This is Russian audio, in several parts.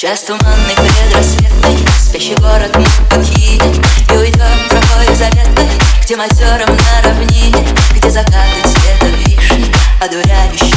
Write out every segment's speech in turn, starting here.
Час туманный предрассветный Спящий город мы покинем И уйдем тропой заветной К тем на равнине Где закаты цвета вишни Одуряющий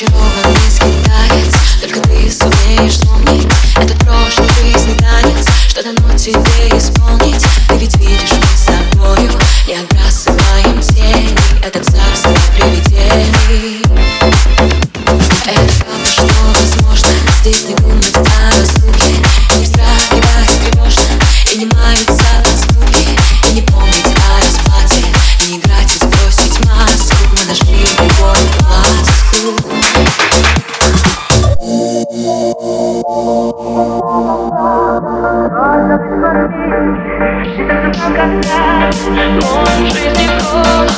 Очарованный скиталец Только ты сумеешь вспомнить. Этот прошлый жизни танец Что дано тебе исполнить. Ты видишь мы с тобою Не отбрасываем тени Это царство привидений. Это то, что возможно? Здесь не думать о разлуке Не вздрагивать тревожно И не маяться Он жизни прошлый